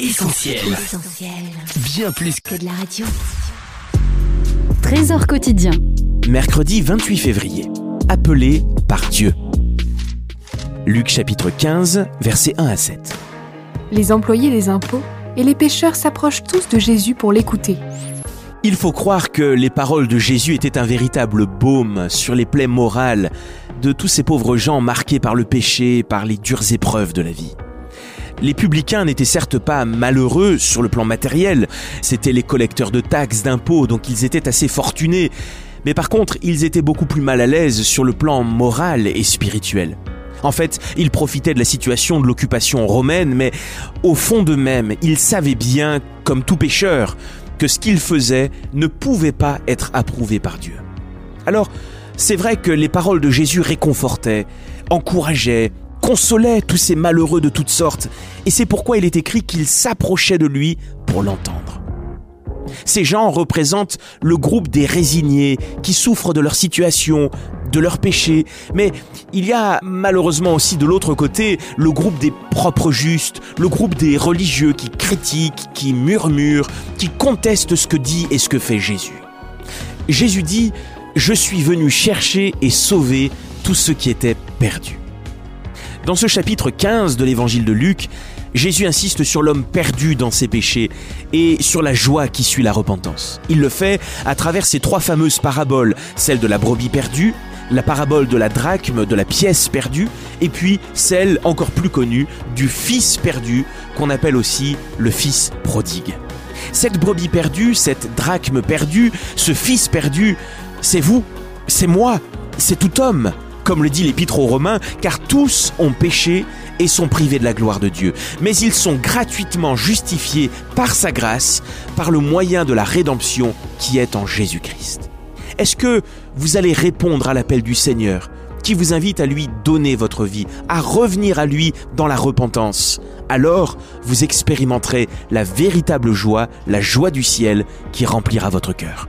Essentiel. Bien plus que de la radio. Trésor quotidien. Mercredi 28 février. Appelé par Dieu. Luc chapitre 15, versets 1 à 7. Les employés des impôts et les pêcheurs s'approchent tous de Jésus pour l'écouter. Il faut croire que les paroles de Jésus étaient un véritable baume sur les plaies morales de tous ces pauvres gens marqués par le péché, par les dures épreuves de la vie. Les publicains n'étaient certes pas malheureux sur le plan matériel, c'étaient les collecteurs de taxes, d'impôts, donc ils étaient assez fortunés, mais par contre ils étaient beaucoup plus mal à l'aise sur le plan moral et spirituel. En fait, ils profitaient de la situation de l'occupation romaine, mais au fond d'eux-mêmes, ils savaient bien, comme tout pécheur, que ce qu'ils faisaient ne pouvait pas être approuvé par Dieu. Alors, c'est vrai que les paroles de Jésus réconfortaient, encourageaient, consolaient tous ces malheureux de toutes sortes, et c'est pourquoi il est écrit qu'ils s'approchaient de lui pour l'entendre. Ces gens représentent le groupe des résignés qui souffrent de leur situation, de leurs péchés, mais il y a malheureusement aussi de l'autre côté le groupe des propres justes, le groupe des religieux qui critiquent, qui murmurent, qui contestent ce que dit et ce que fait Jésus. Jésus dit, Je suis venu chercher et sauver tous ceux qui étaient perdus. Dans ce chapitre 15 de l'évangile de Luc, Jésus insiste sur l'homme perdu dans ses péchés et sur la joie qui suit la repentance. Il le fait à travers ces trois fameuses paraboles, celle de la brebis perdue, la parabole de la drachme, de la pièce perdue, et puis celle encore plus connue du fils perdu, qu'on appelle aussi le fils prodigue. Cette brebis perdue, cette drachme perdue, ce fils perdu, c'est vous, c'est moi, c'est tout homme, comme le dit l'Épître aux Romains, car tous ont péché et sont privés de la gloire de Dieu. Mais ils sont gratuitement justifiés par sa grâce, par le moyen de la rédemption qui est en Jésus-Christ. Est-ce que vous allez répondre à l'appel du Seigneur qui vous invite à lui donner votre vie, à revenir à lui dans la repentance? Alors, vous expérimenterez la véritable joie, la joie du ciel qui remplira votre cœur.